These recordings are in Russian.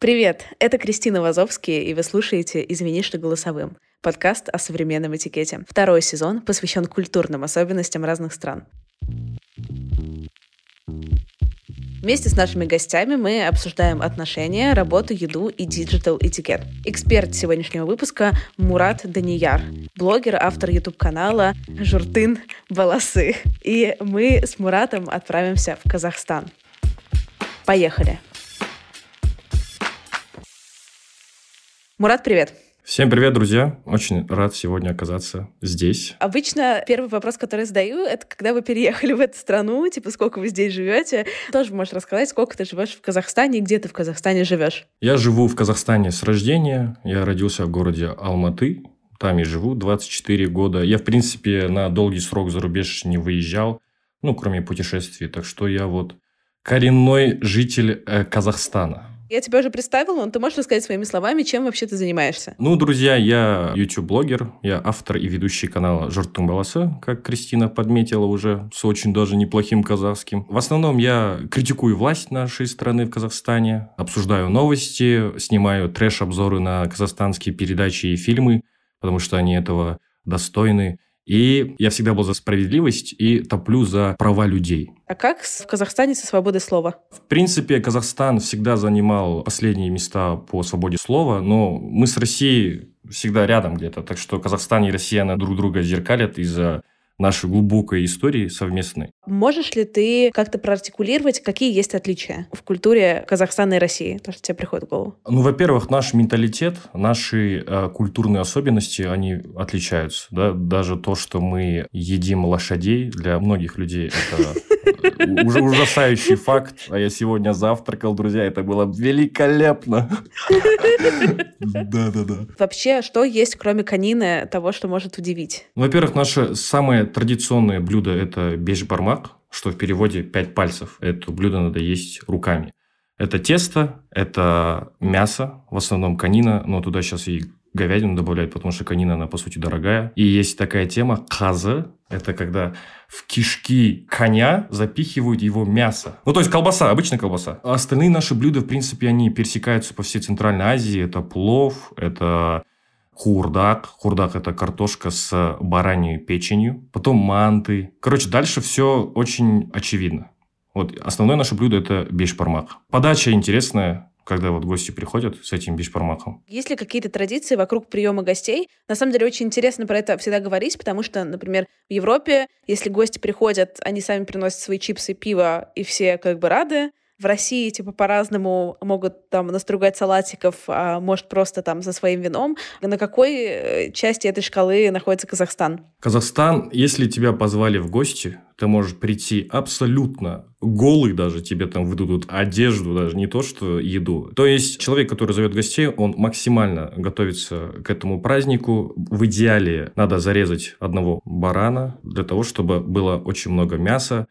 Привет, это Кристина Вазовски, и вы слушаете «Извини, что голосовым» — подкаст о современном этикете. Второй сезон посвящен культурным особенностям разных стран. Вместе с нашими гостями мы обсуждаем отношения, работу, еду и digital этикет. Эксперт сегодняшнего выпуска Мурат Данияр, блогер, автор YouTube-канала Журтын Баласы. И мы с Муратом отправимся в Казахстан. Поехали! Мурат, привет! Всем привет, друзья! Очень рад сегодня оказаться здесь. Обычно первый вопрос, который задаю, это когда вы переехали в эту страну, типа сколько вы здесь живете. Тоже можешь рассказать, сколько ты живешь в Казахстане и где ты в Казахстане живешь. Я живу в Казахстане с рождения. Я родился в городе Алматы. Там и живу 24 года. Я, в принципе, на долгий срок за рубеж не выезжал, ну, кроме путешествий. Так что я вот коренной житель э, Казахстана. Я тебя уже представила, но ты можешь рассказать своими словами, чем вообще ты занимаешься? Ну, друзья, я YouTube-блогер, я автор и ведущий канала «Журтун Баласы», как Кристина подметила уже, с очень даже неплохим казахским. В основном я критикую власть нашей страны в Казахстане, обсуждаю новости, снимаю трэш-обзоры на казахстанские передачи и фильмы, потому что они этого достойны. И я всегда был за справедливость и топлю за права людей. А как в Казахстане со свободой слова? В принципе, Казахстан всегда занимал последние места по свободе слова, но мы с Россией всегда рядом где-то. Так что Казахстан и Россия друг друга зеркалят из-за нашей глубокой истории совместной. Можешь ли ты как-то проартикулировать, какие есть отличия в культуре Казахстана и России? То, что тебе приходит в голову. Ну, во-первых, наш менталитет, наши э, культурные особенности, они отличаются. Да? Даже то, что мы едим лошадей, для многих людей это уже ужасающий факт. А я сегодня завтракал, друзья, это было великолепно. Да-да-да. Вообще, что есть, кроме конины, того, что может удивить? Ну, Во-первых, наше самое традиционное блюдо – это бешбармак, что в переводе «пять пальцев». Это блюдо надо есть руками. Это тесто, это мясо, в основном конина, но туда сейчас и говядину добавляют, потому что конина, она, по сути, дорогая. И есть такая тема каза, это когда в кишки коня запихивают его мясо. Ну, то есть колбаса, обычная колбаса. А остальные наши блюда, в принципе, они пересекаются по всей Центральной Азии. Это плов, это хурдак. Хурдак – это картошка с бараньей печенью. Потом манты. Короче, дальше все очень очевидно. Вот основное наше блюдо – это бешпармак. Подача интересная, когда вот гости приходят с этим бешпармаком. Есть ли какие-то традиции вокруг приема гостей? На самом деле очень интересно про это всегда говорить, потому что, например, в Европе, если гости приходят, они сами приносят свои чипсы, пиво, и все как бы рады. В России, типа, по-разному могут там настругать салатиков, а может просто там со своим вином. На какой э, части этой шкалы находится Казахстан? Казахстан, если тебя позвали в гости, ты можешь прийти абсолютно голый даже, тебе там выдадут одежду, даже не то, что еду. То есть, человек, который зовет гостей, он максимально готовится к этому празднику. В идеале надо зарезать одного барана для того, чтобы было очень много мяса.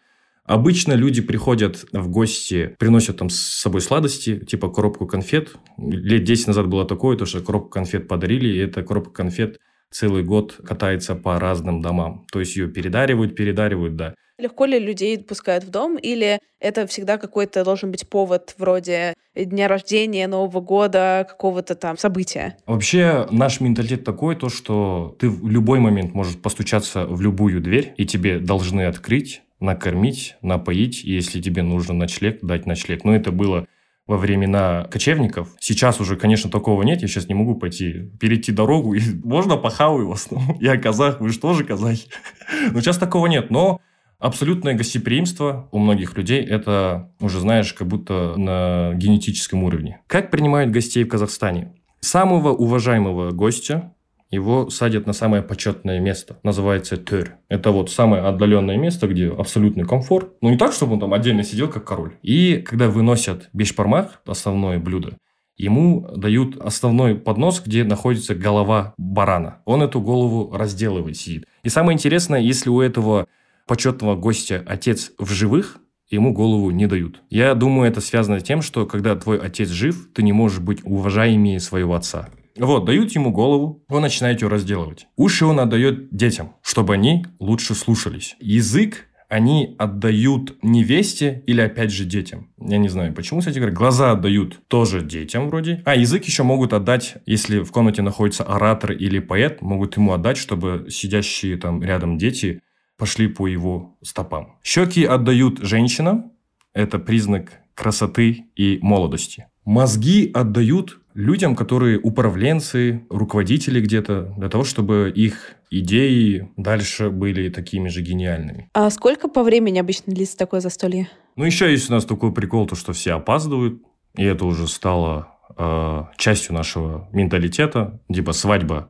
Обычно люди приходят в гости, приносят там с собой сладости, типа коробку конфет. Лет 10 назад было такое, то, что коробку конфет подарили, и эта коробка конфет целый год катается по разным домам. То есть ее передаривают, передаривают, да. Легко ли людей пускают в дом, или это всегда какой-то должен быть повод вроде дня рождения, Нового года, какого-то там события? Вообще наш менталитет такой, то, что ты в любой момент можешь постучаться в любую дверь, и тебе должны открыть, накормить, напоить, и если тебе нужно ночлег, дать ночлег. Но это было во времена кочевников. Сейчас уже, конечно, такого нет. Я сейчас не могу пойти, перейти дорогу. И можно похаваю в основном. Я казах, вы же тоже казахи. Но сейчас такого нет. Но абсолютное гостеприимство у многих людей это уже, знаешь, как будто на генетическом уровне. Как принимают гостей в Казахстане? Самого уважаемого гостя его садят на самое почетное место. Называется тер. Это вот самое отдаленное место, где абсолютный комфорт. Ну, не так, чтобы он там отдельно сидел, как король. И когда выносят бешпармак, основное блюдо, ему дают основной поднос, где находится голова барана. Он эту голову разделывает, сидит. И самое интересное, если у этого почетного гостя отец в живых, ему голову не дают. Я думаю, это связано с тем, что когда твой отец жив, ты не можешь быть уважаемее своего отца. Вот, дают ему голову, он начинает ее разделывать. Уши он отдает детям, чтобы они лучше слушались. Язык они отдают невесте или опять же детям. Я не знаю, почему, кстати говоря. Глаза отдают тоже детям вроде. А язык еще могут отдать, если в комнате находится оратор или поэт, могут ему отдать, чтобы сидящие там рядом дети пошли по его стопам. Щеки отдают женщинам. Это признак красоты и молодости. Мозги отдают людям, которые управленцы, руководители где-то, для того, чтобы их идеи дальше были такими же гениальными. А сколько по времени обычно длится такое застолье? Ну, еще есть у нас такой прикол, то, что все опаздывают, и это уже стало э, частью нашего менталитета, типа свадьба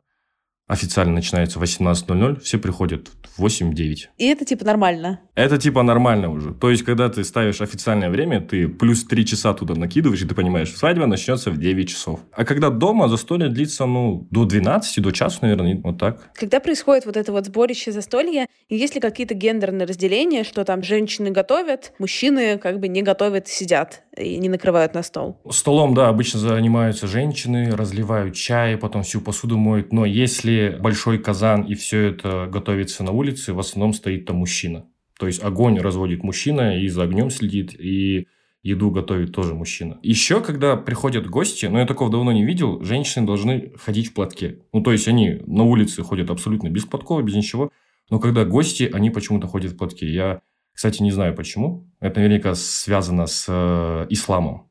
официально начинается в 18.00, все приходят в 8-9. И это типа нормально? Это типа нормально уже. То есть, когда ты ставишь официальное время, ты плюс 3 часа туда накидываешь, и ты понимаешь, свадьба начнется в 9 часов. А когда дома, застолье длится, ну, до 12, до часа, наверное, вот так. Когда происходит вот это вот сборище застолья, есть ли какие-то гендерные разделения, что там женщины готовят, мужчины как бы не готовят, сидят и не накрывают на стол? Столом, да, обычно занимаются женщины, разливают чай, потом всю посуду моют. Но если большой казан и все это готовится на улице, в основном стоит там мужчина. То есть огонь разводит мужчина, и за огнем следит, и еду готовит тоже мужчина. Еще, когда приходят гости, но я такого давно не видел, женщины должны ходить в платке. Ну, то есть, они на улице ходят абсолютно без платков, без ничего. Но когда гости, они почему-то ходят в платке. Я, кстати, не знаю почему. Это наверняка связано с э, исламом.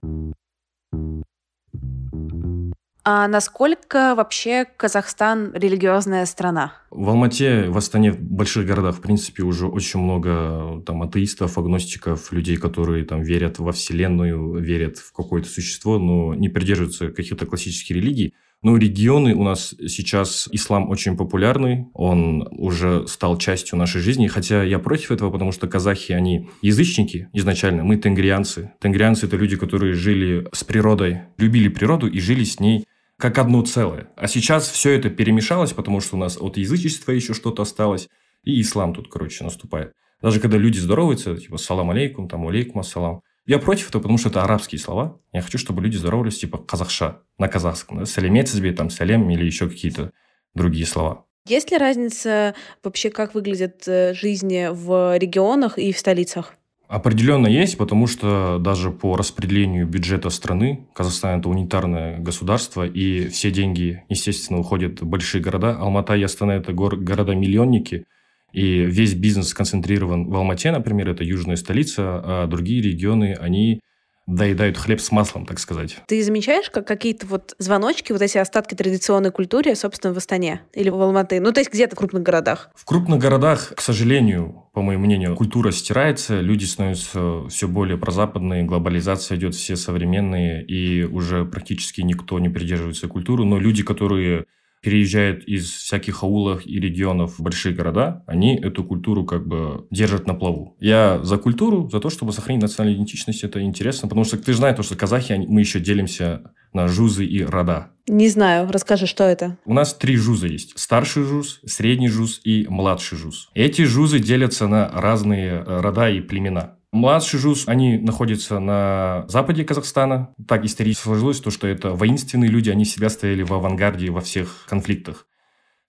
А насколько вообще Казахстан религиозная страна? В Алмате, в Астане, в больших городах, в принципе, уже очень много там атеистов, агностиков, людей, которые там верят во Вселенную, верят в какое-то существо, но не придерживаются каких-то классических религий. Но регионы у нас сейчас ислам очень популярный, он уже стал частью нашей жизни, хотя я против этого, потому что казахи, они язычники изначально, мы тенгрианцы. Тенгрианцы – это люди, которые жили с природой, любили природу и жили с ней как одно целое. А сейчас все это перемешалось, потому что у нас от язычества еще что-то осталось, и ислам тут, короче, наступает. Даже когда люди здороваются, типа «салам алейкум», там «алейкум ассалам», я против этого, потому что это арабские слова. Я хочу, чтобы люди здоровались типа казахша, на казахском. Да? Салемет тебе, там, салем или еще какие-то другие слова. Есть ли разница вообще, как выглядят э, жизни в регионах и в столицах? Определенно есть, потому что даже по распределению бюджета страны, Казахстан – это унитарное государство, и все деньги, естественно, уходят в большие города. Алмата и Астана – это города-миллионники, и весь бизнес сконцентрирован в Алмате, например, это южная столица, а другие регионы, они доедают хлеб с маслом, так сказать. Ты замечаешь, как какие-то вот звоночки, вот эти остатки традиционной культуры, собственно, в Астане или в Алматы? Ну, то есть где-то в крупных городах? В крупных городах, к сожалению, по моему мнению, культура стирается, люди становятся все более прозападные, глобализация идет все современные, и уже практически никто не придерживается культуры, но люди, которые переезжают из всяких аулов и регионов в большие города, они эту культуру как бы держат на плаву. Я за культуру, за то, чтобы сохранить национальную идентичность, это интересно, потому что ты же знаешь, что казахи, мы еще делимся на жузы и рода. Не знаю, расскажи, что это? У нас три жуза есть. Старший жуз, средний жуз и младший жуз. Эти жузы делятся на разные э, рода и племена. Младший ЖУЗ, они находятся на западе Казахстана. Так исторически сложилось, то, что это воинственные люди, они всегда стояли в авангарде во всех конфликтах.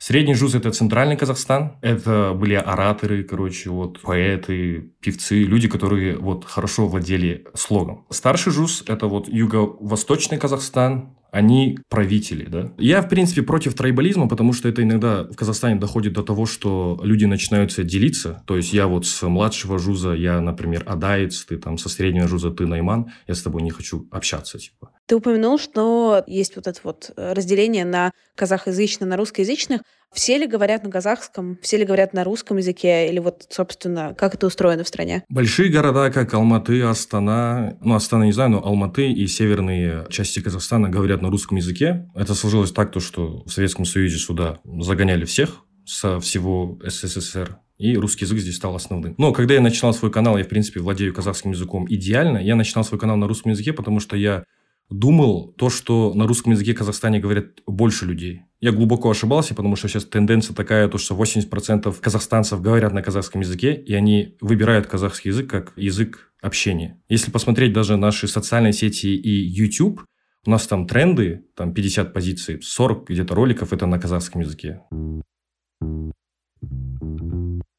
Средний ЖУЗ – это центральный Казахстан. Это были ораторы, короче, вот, поэты, певцы, люди, которые вот хорошо владели слогом. Старший ЖУЗ – это вот юго-восточный Казахстан, они правители, да. Я, в принципе, против трайбализма, потому что это иногда в Казахстане доходит до того, что люди начинаются делиться. То есть я вот с младшего жуза, я, например, адаец, ты там со среднего жуза, ты найман, я с тобой не хочу общаться, типа. Ты упомянул, что есть вот это вот разделение на казахоязычных, на русскоязычных. Все ли говорят на казахском, все ли говорят на русском языке, или вот, собственно, как это устроено в стране? Большие города, как Алматы, Астана, ну, Астана не знаю, но Алматы и северные части Казахстана говорят на русском языке. Это сложилось так, то, что в Советском Союзе сюда загоняли всех со всего СССР, и русский язык здесь стал основным. Но когда я начинал свой канал, я, в принципе, владею казахским языком идеально. Я начинал свой канал на русском языке, потому что я думал то, что на русском языке в Казахстане говорят больше людей. Я глубоко ошибался, потому что сейчас тенденция такая, то, что 80% казахстанцев говорят на казахском языке, и они выбирают казахский язык как язык общения. Если посмотреть даже наши социальные сети и YouTube, у нас там тренды, там 50 позиций, 40 где-то роликов это на казахском языке.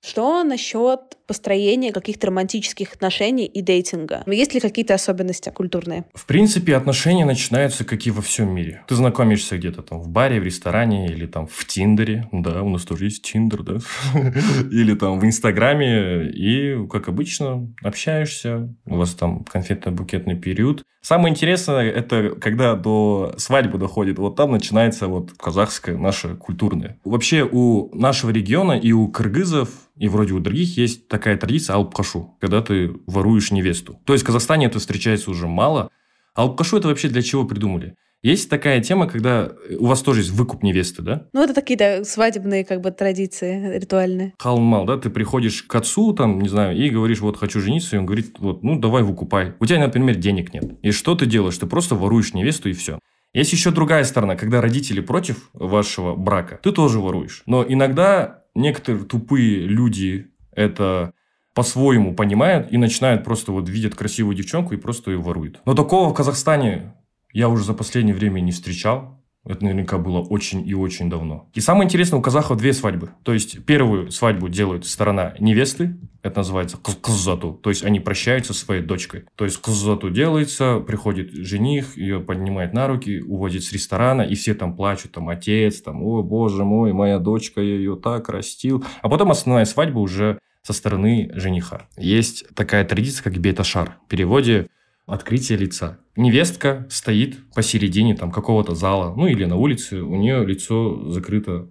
Что насчет построения каких-то романтических отношений и дейтинга? Есть ли какие-то особенности культурные? В принципе, отношения начинаются, как и во всем мире. Ты знакомишься где-то там в баре, в ресторане или там в Тиндере. Да, у нас тоже есть Тиндер, да. Или там в Инстаграме. И, как обычно, общаешься. У вас там конфетно-букетный период. Самое интересное, это когда до свадьбы доходит. Вот там начинается вот казахская наша культурная. Вообще у нашего региона и у кыргызов и вроде у других есть такая традиция алпкашу, когда ты воруешь невесту. То есть в Казахстане это встречается уже мало. Алпкашу это вообще для чего придумали? Есть такая тема, когда у вас тоже есть выкуп невесты, да? Ну, это такие, да, свадебные как бы традиции ритуальные. Халмал, да? Ты приходишь к отцу, там, не знаю, и говоришь, вот, хочу жениться, и он говорит, вот, ну, давай выкупай. У тебя, например, денег нет. И что ты делаешь? Ты просто воруешь невесту, и все. Есть еще другая сторона, когда родители против вашего брака, ты тоже воруешь. Но иногда некоторые тупые люди это по-своему понимают и начинают просто вот видят красивую девчонку и просто ее воруют. Но такого в Казахстане я уже за последнее время не встречал. Это наверняка было очень и очень давно. И самое интересное, у казахов две свадьбы. То есть, первую свадьбу делает сторона невесты, это называется кызату, то есть они прощаются со своей дочкой. То есть кызату делается, приходит жених, ее поднимает на руки, уводит с ресторана, и все там плачут, там отец, там, о боже мой, моя дочка, я ее так растил. А потом основная свадьба уже со стороны жениха. Есть такая традиция, как беташар. В переводе открытие лица. Невестка стоит посередине там какого-то зала, ну или на улице, у нее лицо закрыто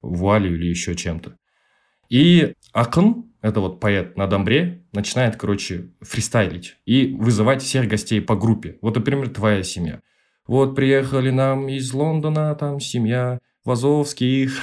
вуалью или еще чем-то. И Акн, это вот поэт на Домбре, начинает, короче, фристайлить и вызывать всех гостей по группе. Вот, например, твоя семья. Вот приехали нам из Лондона, там семья Вазовских.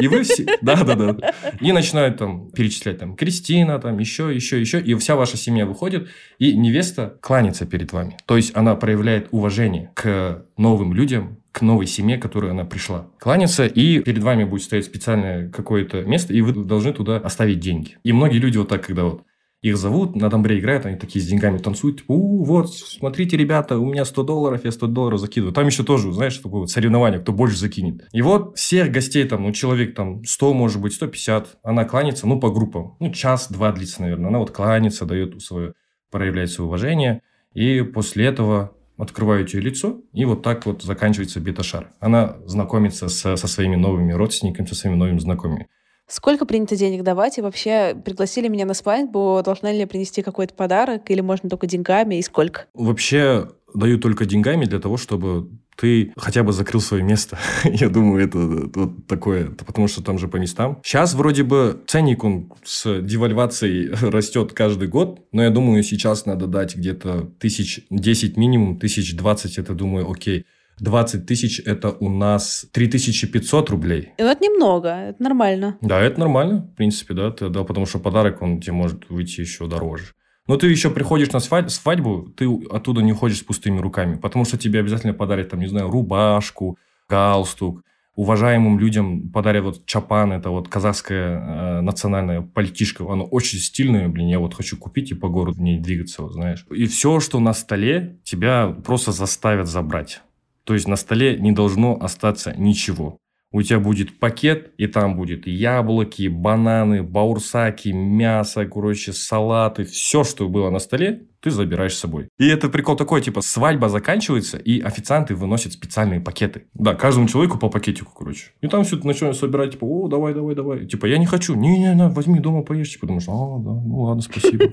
И вы все... Да-да-да. И начинают там перечислять там Кристина, там еще, еще, еще. И вся ваша семья выходит, и невеста кланяется перед вами. То есть она проявляет уважение к новым людям, к новой семье, к которой она пришла. Кланяться, и перед вами будет стоять специальное какое-то место, и вы должны туда оставить деньги. И многие люди вот так, когда вот их зовут, на домбре играют, они такие с деньгами танцуют. Типа, У, вот, смотрите, ребята, у меня 100 долларов, я 100 долларов закидываю. Там еще тоже, знаешь, такое вот соревнование, кто больше закинет. И вот всех гостей там, ну, человек там 100, может быть, 150, она кланяется, ну, по группам. Ну, час-два длится, наверное. Она вот кланяется, дает свое, проявляет свое уважение. И после этого открывают ее лицо, и вот так вот заканчивается бета-шар. Она знакомится со, со своими новыми родственниками, со своими новыми знакомыми. Сколько принято денег давать? И вообще, пригласили меня на свадьбу, должна ли я принести какой-то подарок? Или можно только деньгами? И сколько? Вообще, даю только деньгами для того, чтобы ты хотя бы закрыл свое место. Я думаю, это вот такое, потому что там же по местам. Сейчас вроде бы ценник он с девальвацией растет каждый год, но я думаю, сейчас надо дать где-то тысяч десять минимум, тысяч двадцать, это думаю, окей. 20 тысяч – это у нас 3500 рублей. Это немного, это нормально. Да, это нормально, в принципе, да, ты, да, потому что подарок, он тебе может выйти еще дороже. Но ты еще приходишь на свадьбу, ты оттуда не уходишь с пустыми руками, потому что тебе обязательно подарят, там, не знаю, рубашку, галстук, уважаемым людям подарят вот чапан, это вот казахская э, национальная пальтишка, оно очень стильное, блин, я вот хочу купить и по городу в ней двигаться, вот, знаешь. И все, что на столе, тебя просто заставят забрать. То есть на столе не должно остаться ничего. У тебя будет пакет, и там будет яблоки, бананы, баурсаки, мясо, короче, салаты. Все, что было на столе, ты забираешь с собой. И это прикол такой, типа, свадьба заканчивается, и официанты выносят специальные пакеты. Да, каждому человеку по пакетику, короче. И там все это начинают собирать, типа, о, давай, давай, давай. Типа, я не хочу. Не-не-не, возьми дома поешь. Типа, думаешь, а, да, ну ладно, спасибо.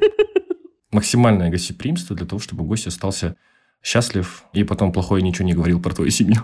Максимальное гостеприимство для того, чтобы гость остался счастлив и потом плохое ничего не говорил про твою семью.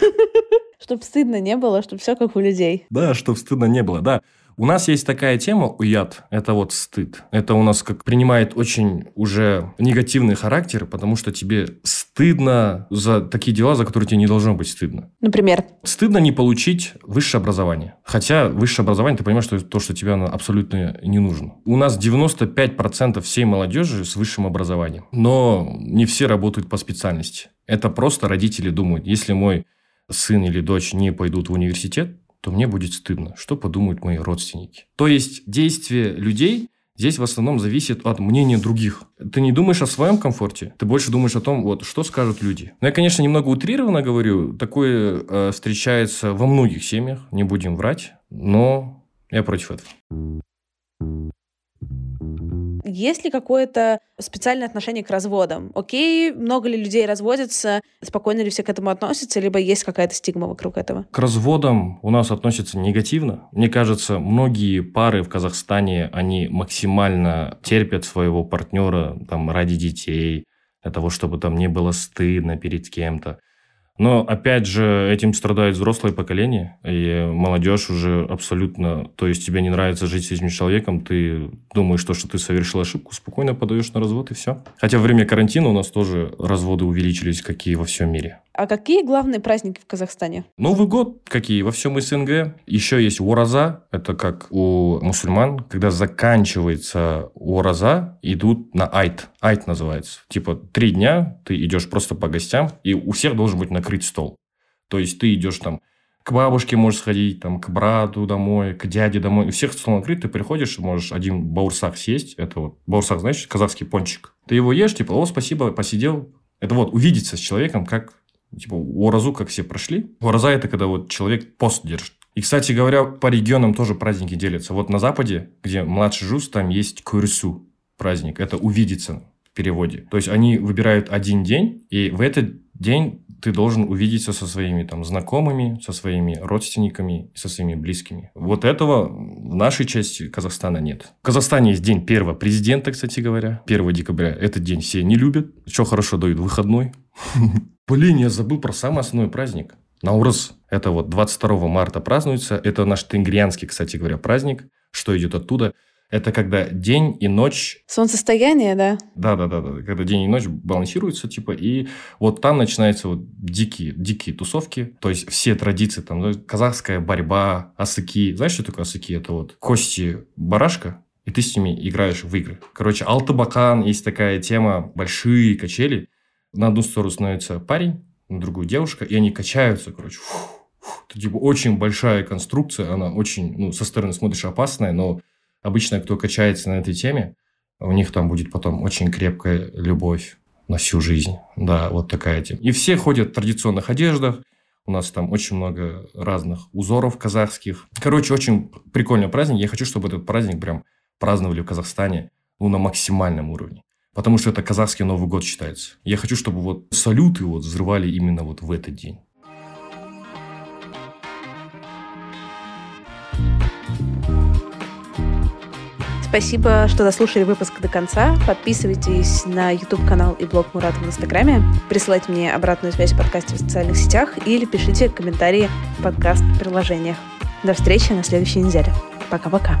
Чтобы стыдно не было, чтобы все как у людей. Да, чтобы стыдно не было, да. У нас есть такая тема, уят, это вот стыд. Это у нас как принимает очень уже негативный характер, потому что тебе стыдно за такие дела, за которые тебе не должно быть стыдно. Например? Стыдно не получить высшее образование. Хотя высшее образование, ты понимаешь, что это то, что тебе оно абсолютно не нужно. У нас 95% всей молодежи с высшим образованием. Но не все работают по специальности. Это просто родители думают, если мой сын или дочь не пойдут в университет, то мне будет стыдно. Что подумают мои родственники? То есть действие людей здесь в основном зависит от мнения других. Ты не думаешь о своем комфорте, ты больше думаешь о том, вот, что скажут люди. Ну, я, конечно, немного утрированно говорю, такое э, встречается во многих семьях, не будем врать, но я против этого. Есть ли какое-то специальное отношение к разводам? Окей, много ли людей разводятся, спокойно ли все к этому относятся, либо есть какая-то стигма вокруг этого? К разводам у нас относятся негативно. Мне кажется, многие пары в Казахстане, они максимально терпят своего партнера там, ради детей, для того, чтобы там не было стыдно перед кем-то. Но, опять же, этим страдает взрослое поколение, и молодежь уже абсолютно... То есть тебе не нравится жить с этим человеком, ты думаешь, что, что ты совершил ошибку, спокойно подаешь на развод, и все. Хотя во время карантина у нас тоже разводы увеличились, какие во всем мире. А какие главные праздники в Казахстане? Новый год, какие во всем СНГ. Еще есть Ураза, это как у мусульман, когда заканчивается Ураза, идут на Айт. Айт называется. Типа три дня ты идешь просто по гостям, и у всех должен быть накрыт стол. То есть ты идешь там к бабушке можешь сходить, там, к брату домой, к дяде домой. У всех стол накрыт, ты приходишь, можешь один баурсак съесть. Это вот баурсак, знаешь, казахский пончик. Ты его ешь, типа, о, спасибо, посидел. Это вот увидеться с человеком, как Типа, уразу как все прошли. Ураза – это когда вот человек пост держит. И, кстати говоря, по регионам тоже праздники делятся. Вот на Западе, где младший жуз, там есть курсу праздник. Это увидеться в переводе. То есть, они выбирают один день, и в этот день ты должен увидеться со своими там знакомыми, со своими родственниками, со своими близкими. Вот этого в нашей части Казахстана нет. В Казахстане есть день первого президента, кстати говоря, 1 декабря. Этот день все не любят. Что хорошо дают? Выходной. Блин, я забыл про самый основной праздник. Наурыз. Это вот 22 марта празднуется. Это наш тенгрианский, кстати говоря, праздник. Что идет оттуда? Это когда день и ночь... Солнцестояние, да? Да, да, да, да. Когда день и ночь балансируются, типа, и вот там начинаются вот дикие, дикие тусовки. То есть все традиции, там, казахская борьба, асыки. Знаешь, что такое асыки? Это вот кости барашка, и ты с ними играешь в игры. Короче, алтыбакан, есть такая тема, большие качели. На одну сторону становится парень, на другую девушка, и они качаются, короче. Фух, фух. Это типа очень большая конструкция, она очень, ну, со стороны смотришь опасная, но обычно, кто качается на этой теме, у них там будет потом очень крепкая любовь на всю жизнь. Да, вот такая тема. И все ходят в традиционных одеждах. У нас там очень много разных узоров казахских. Короче, очень прикольный праздник. Я хочу, чтобы этот праздник прям праздновали в Казахстане ну, на максимальном уровне. Потому что это казахский Новый год считается. Я хочу, чтобы вот салюты вот взрывали именно вот в этот день. Спасибо, что дослушали выпуск до конца. Подписывайтесь на YouTube-канал и блог Мурата в Инстаграме. Присылайте мне обратную связь в подкасте в социальных сетях или пишите комментарии в подкаст-приложениях. До встречи на следующей неделе. Пока-пока.